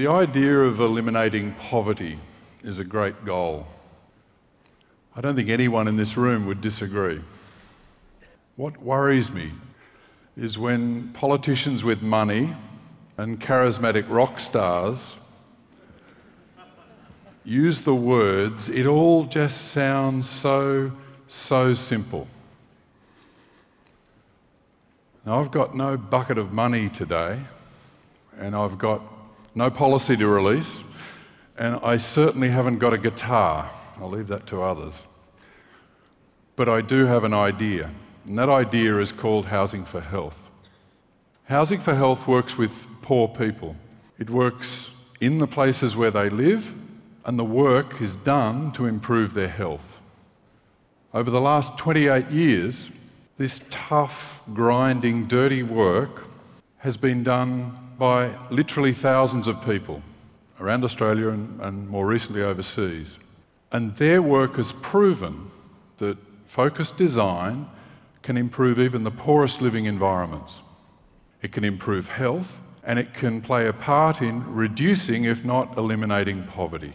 The idea of eliminating poverty is a great goal. I don't think anyone in this room would disagree. What worries me is when politicians with money and charismatic rock stars use the words, it all just sounds so, so simple. Now, I've got no bucket of money today, and I've got no policy to release, and I certainly haven't got a guitar. I'll leave that to others. But I do have an idea, and that idea is called Housing for Health. Housing for Health works with poor people. It works in the places where they live, and the work is done to improve their health. Over the last 28 years, this tough, grinding, dirty work has been done by literally thousands of people around Australia and, and, more recently overseas. And their work has proven that focused design can improve even the poorest living environments. It can improve health and it can play a part in reducing, if not eliminating, poverty.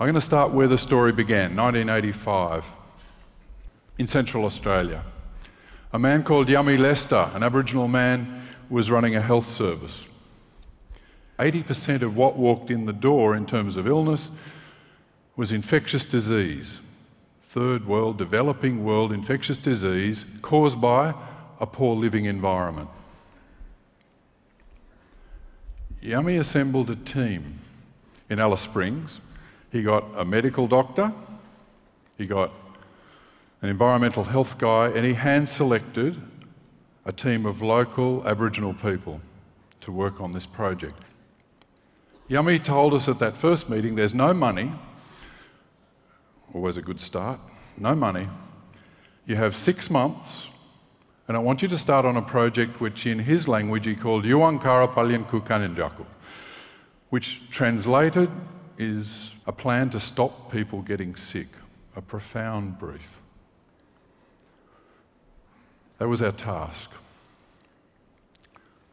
I'm going to start where the story began 1985 in Central Australia. A man called Yami Lester, an Aboriginal man, was running a health service. 80% of what walked in the door in terms of illness was infectious disease. Third world, developing world infectious disease caused by a poor living environment. Yami assembled a team in Alice Springs. He got a medical doctor, he got an environmental health guy, and he hand selected a team of local Aboriginal people to work on this project. Yami told us at that first meeting there's no money, always a good start, no money. You have six months, and I want you to start on a project which, in his language, he called Uwankara Palyanyku Kanyintjaku, which translated is a plan to stop people getting sick, a profound brief. That was our task.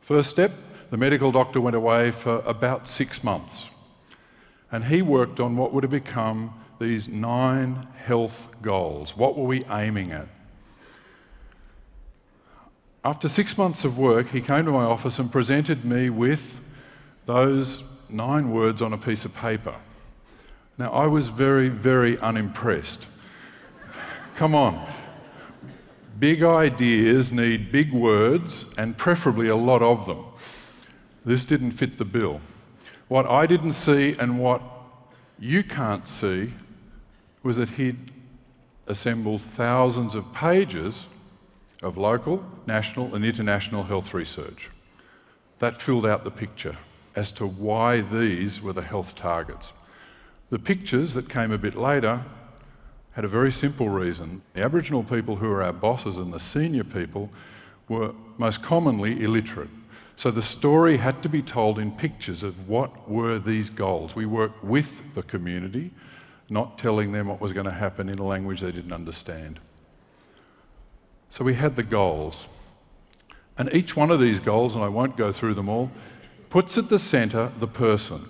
First step the medical doctor went away for about six months. And he worked on what would have become these nine health goals. What were we aiming at? After six months of work, he came to my office and presented me with those nine words on a piece of paper. Now, I was very, very unimpressed. Come on. Big ideas need big words and preferably a lot of them. This didn't fit the bill. What I didn't see and what you can't see was that he'd assembled thousands of pages of local, national, and international health research. That filled out the picture as to why these were the health targets. The pictures that came a bit later had a very simple reason. The Aboriginal people who are our bosses and the senior people were most commonly illiterate. So the story had to be told in pictures of what were these goals. We worked with the community, not telling them what was going to happen in a language they didn't understand. So we had the goals. And each one of these goals, and I won't go through them all, puts at the centre the person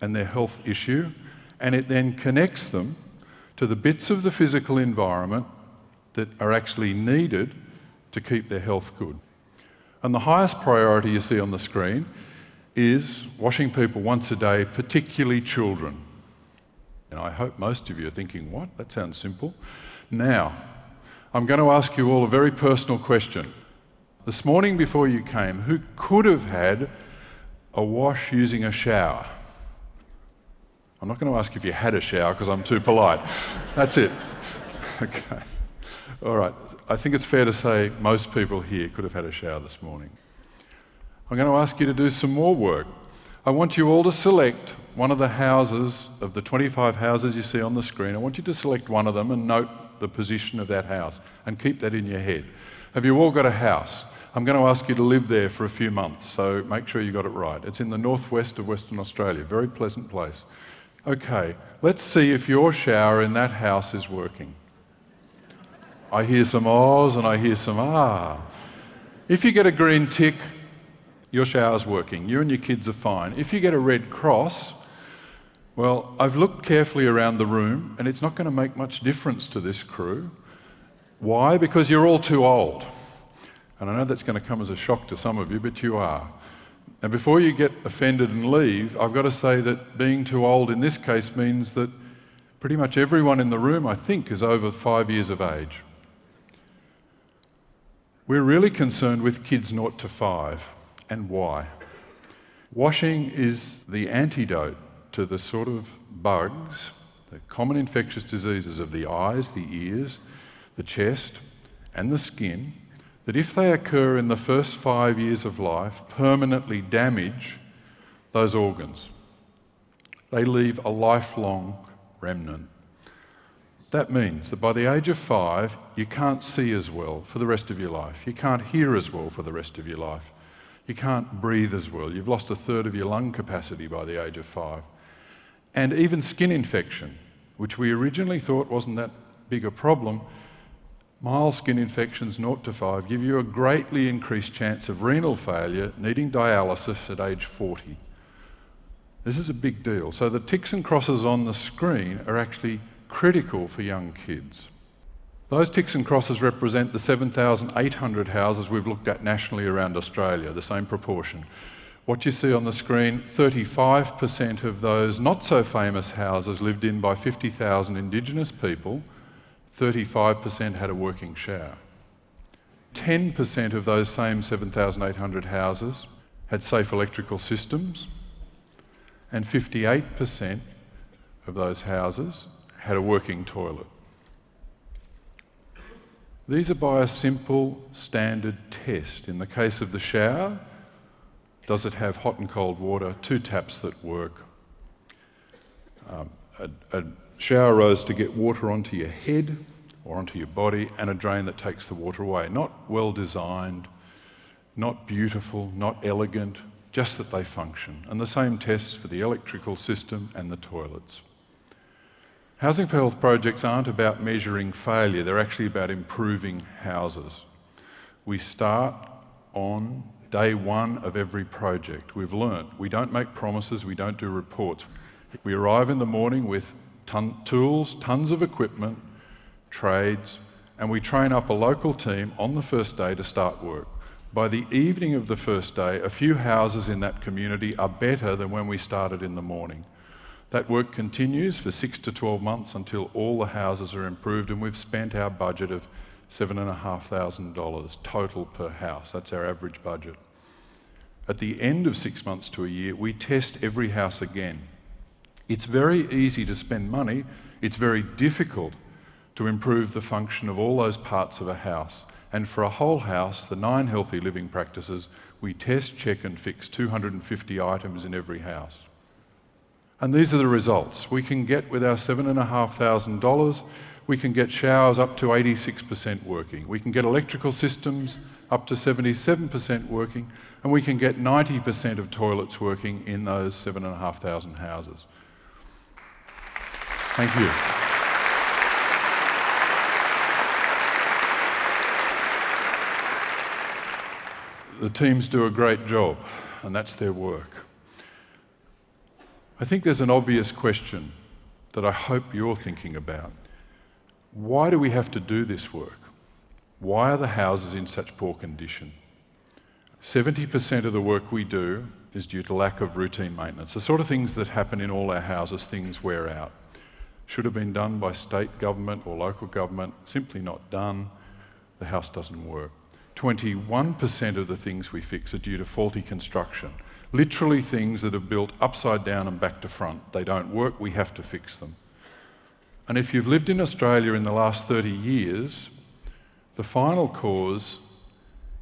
and their health issue, and it then connects them to the bits of the physical environment that are actually needed to keep their health good. And the highest priority you see on the screen is washing people once a day, particularly children. And I hope most of you are thinking, what? That sounds simple. Now, I'm going to ask you all a very personal question. This morning before you came, who could have had a wash using a shower? I'm not going to ask if you had a shower because I'm too polite. That's it. Okay. All right. I think it's fair to say most people here could have had a shower this morning. I'm going to ask you to do some more work. I want you all to select one of the houses, of the 25 houses you see on the screen. I want you to select one of them and note the position of that house and keep that in your head. Have you all got a house? I'm going to ask you to live there for a few months, so make sure you got it right. It's in the northwest of Western Australia, very pleasant place. Okay, let's see if your shower in that house is working. I hear some ahs and I hear some ah. If you get a green tick, your shower's working, you and your kids are fine. If you get a red cross, well, I've looked carefully around the room and it's not going to make much difference to this crew. Why? Because you're all too old. And I know that's going to come as a shock to some of you, but you are. And before you get offended and leave, I've got to say that being too old in this case means that pretty much everyone in the room, I think, is over five years of age. We're really concerned with kids 0 to 5 and why. Washing is the antidote to the sort of bugs, the common infectious diseases of the eyes, the ears, the chest, and the skin that, if they occur in the first five years of life, permanently damage those organs. They leave a lifelong remnant. That means that by the age of five, you can't see as well for the rest of your life. You can't hear as well for the rest of your life. You can't breathe as well. You've lost a third of your lung capacity by the age of five. And even skin infection, which we originally thought wasn't that big a problem, mild skin infections 0 to 5 give you a greatly increased chance of renal failure, needing dialysis at age 40. This is a big deal. So the ticks and crosses on the screen are actually critical for young kids. Those ticks and crosses represent the 7,800 houses we've looked at nationally around Australia, the same proportion. What you see on the screen, 35% of those not so famous houses lived in by 50,000 Indigenous people, 35% had a working shower. 10% of those same 7,800 houses had safe electrical systems, and 58% of those houses had a working toilet. These are by a simple standard test. In the case of the shower, does it have hot and cold water? Two taps that work. Um, a, a shower rose to get water onto your head or onto your body, and a drain that takes the water away. Not well designed, not beautiful, not elegant, just that they function. And the same tests for the electrical system and the toilets. Housing for Health projects aren't about measuring failure, they're actually about improving houses. We start on day one of every project. We've learned we don't make promises, we don't do reports. We arrive in the morning with ton tools, tons of equipment, trades, and we train up a local team on the first day to start work. By the evening of the first day, a few houses in that community are better than when we started in the morning. That work continues for six to 12 months until all the houses are improved, and we've spent our budget of $7,500 total per house. That's our average budget. At the end of six months to a year, we test every house again. It's very easy to spend money, it's very difficult to improve the function of all those parts of a house. And for a whole house, the nine healthy living practices, we test, check, and fix 250 items in every house. And these are the results. We can get with our $7,500, we can get showers up to 86% working. We can get electrical systems up to 77% working, and we can get 90% of toilets working in those 7,500 houses. Thank you. The teams do a great job, and that's their work. I think there's an obvious question that I hope you're thinking about. Why do we have to do this work? Why are the houses in such poor condition? 70% of the work we do is due to lack of routine maintenance. The sort of things that happen in all our houses, things wear out. Should have been done by state government or local government, simply not done. The house doesn't work. 21% of the things we fix are due to faulty construction. Literally things that are built upside down and back to front. They don't work, we have to fix them. And if you've lived in Australia in the last 30 years, the final cause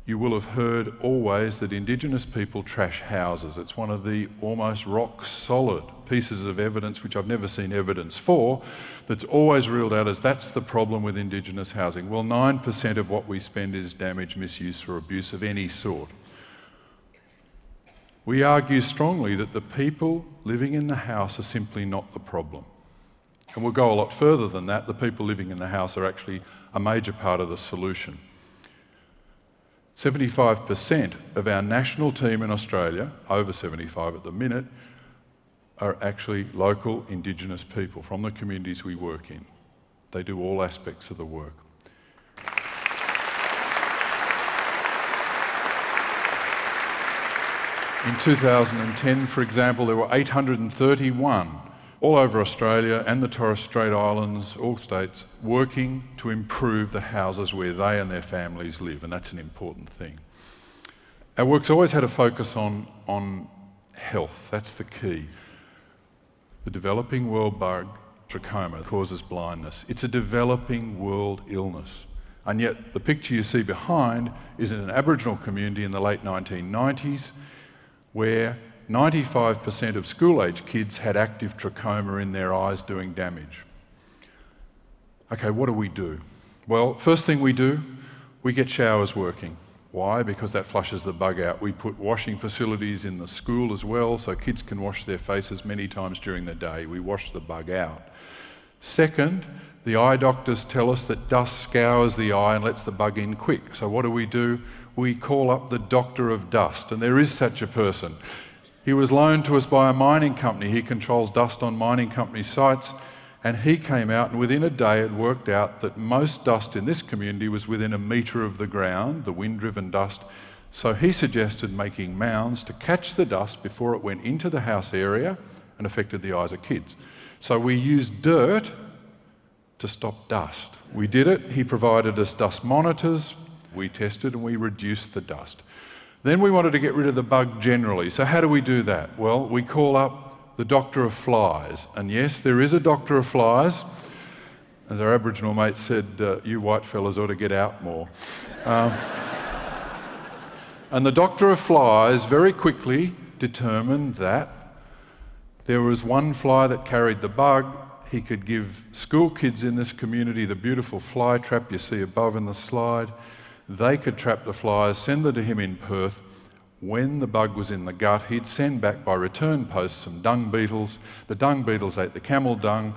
you will have heard always that Indigenous people trash houses. It's one of the almost rock solid pieces of evidence, which I've never seen evidence for, that's always ruled out as that's the problem with Indigenous housing. Well, 9% of what we spend is damage, misuse, or abuse of any sort. We argue strongly that the people living in the house are simply not the problem. And we'll go a lot further than that. The people living in the house are actually a major part of the solution. 75% of our national team in Australia, over 75 at the minute, are actually local Indigenous people from the communities we work in. They do all aspects of the work. In 2010, for example, there were 831 all over Australia and the Torres Strait Islands, all states, working to improve the houses where they and their families live, and that's an important thing. Our work's always had a focus on, on health, that's the key. The developing world bug, trachoma, causes blindness. It's a developing world illness. And yet, the picture you see behind is in an Aboriginal community in the late 1990s where 95% of school age kids had active trachoma in their eyes doing damage. Okay, what do we do? Well, first thing we do, we get showers working. Why? Because that flushes the bug out. We put washing facilities in the school as well so kids can wash their faces many times during the day. We wash the bug out. Second, the eye doctors tell us that dust scours the eye and lets the bug in quick. So, what do we do? We call up the doctor of dust, and there is such a person. He was loaned to us by a mining company. He controls dust on mining company sites. And he came out, and within a day, it worked out that most dust in this community was within a metre of the ground, the wind driven dust. So he suggested making mounds to catch the dust before it went into the house area and affected the eyes of kids. So we used dirt to stop dust. We did it. He provided us dust monitors. We tested and we reduced the dust. Then we wanted to get rid of the bug generally. So, how do we do that? Well, we call up the doctor of flies. And yes, there is a doctor of flies. As our Aboriginal mate said, uh, you white fellas ought to get out more. Um, and the doctor of flies very quickly determined that there was one fly that carried the bug. He could give school kids in this community the beautiful fly trap you see above in the slide. They could trap the flies, send them to him in Perth. When the bug was in the gut, he'd send back by return post some dung beetles. The dung beetles ate the camel dung.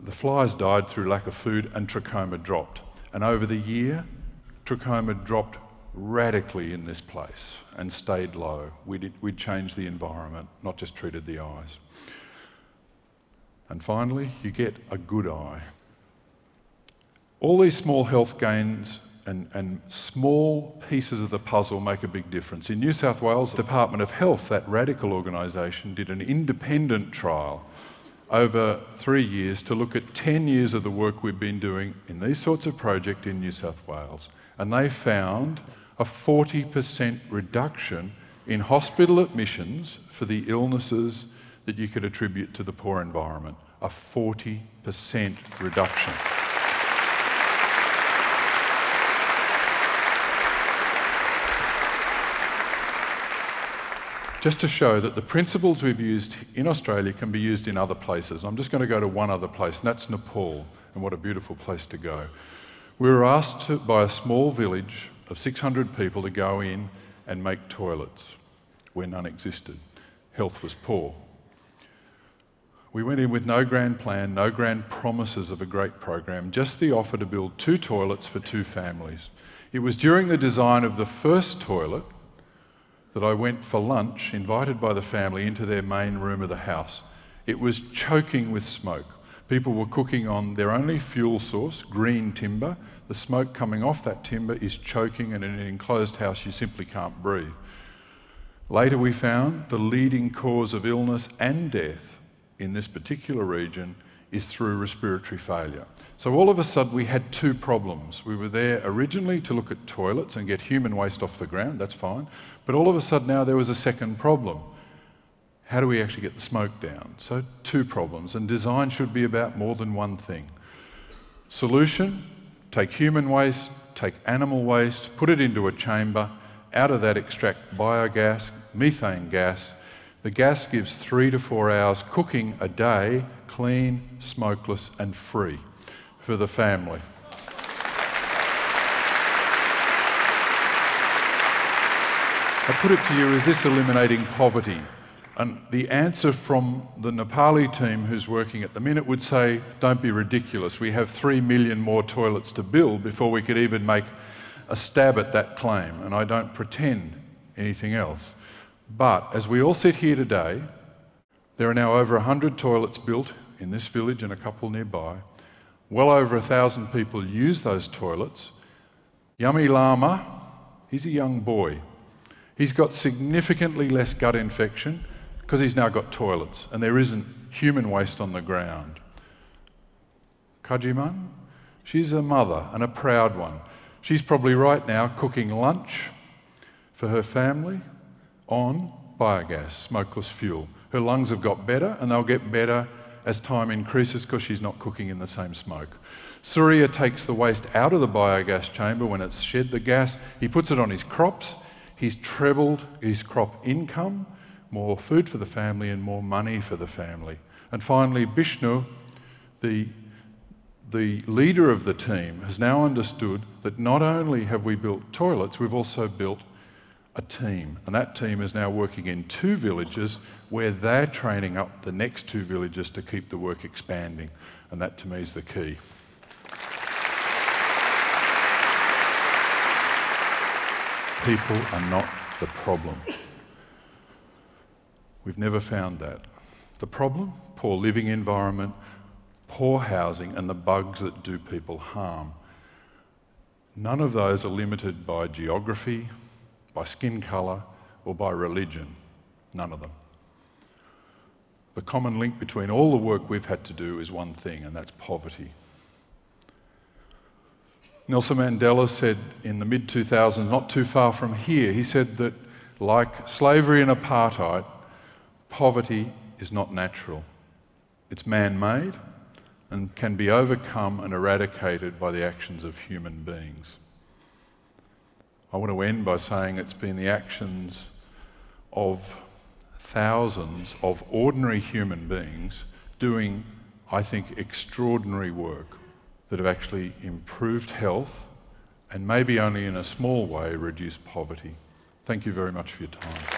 The flies died through lack of food, and trachoma dropped. And over the year, trachoma dropped radically in this place and stayed low. We'd, we'd changed the environment, not just treated the eyes. And finally, you get a good eye. All these small health gains and, and small pieces of the puzzle make a big difference. In New South Wales, the Department of Health, that radical organisation, did an independent trial over three years to look at 10 years of the work we've been doing in these sorts of projects in New South Wales. And they found a 40% reduction in hospital admissions for the illnesses that you could attribute to the poor environment. A 40% reduction. Just to show that the principles we've used in Australia can be used in other places. I'm just going to go to one other place, and that's Nepal, and what a beautiful place to go. We were asked to, by a small village of 600 people to go in and make toilets where none existed. Health was poor. We went in with no grand plan, no grand promises of a great program, just the offer to build two toilets for two families. It was during the design of the first toilet that I went for lunch, invited by the family, into their main room of the house. It was choking with smoke. People were cooking on their only fuel source, green timber. The smoke coming off that timber is choking, and in an enclosed house, you simply can't breathe. Later, we found the leading cause of illness and death in this particular region is through respiratory failure. So all of a sudden we had two problems. We were there originally to look at toilets and get human waste off the ground, that's fine. But all of a sudden now there was a second problem. How do we actually get the smoke down? So two problems, and design should be about more than one thing. Solution, take human waste, take animal waste, put it into a chamber, out of that extract biogas, methane gas. The gas gives three to four hours cooking a day clean, smokeless, and free for the family. I put it to you is this eliminating poverty? And the answer from the Nepali team who's working at the minute would say, don't be ridiculous. We have three million more toilets to build before we could even make a stab at that claim, and I don't pretend anything else. But as we all sit here today, there are now over 100 toilets built in this village and a couple nearby. Well over a thousand people use those toilets. Yummy Lama, he's a young boy. He's got significantly less gut infection because he's now got toilets and there isn't human waste on the ground. Kajiman, she's a mother and a proud one. She's probably right now cooking lunch for her family on biogas, smokeless fuel. Her lungs have got better and they'll get better as time increases because she's not cooking in the same smoke. Surya takes the waste out of the biogas chamber when it's shed the gas. He puts it on his crops. He's trebled his crop income, more food for the family and more money for the family. And finally, Bishnu, the, the leader of the team, has now understood that not only have we built toilets, we've also built a team. And that team is now working in two villages where they're training up the next two villages to keep the work expanding. And that to me is the key. People are not the problem. We've never found that. The problem? Poor living environment, poor housing, and the bugs that do people harm. None of those are limited by geography, by skin colour, or by religion. None of them. The common link between all the work we've had to do is one thing, and that's poverty. Nelson Mandela said in the mid 2000s, not too far from here, he said that like slavery and apartheid, poverty is not natural. It's man made and can be overcome and eradicated by the actions of human beings. I want to end by saying it's been the actions of thousands of ordinary human beings doing, I think, extraordinary work that have actually improved health and maybe only in a small way reduced poverty. Thank you very much for your time.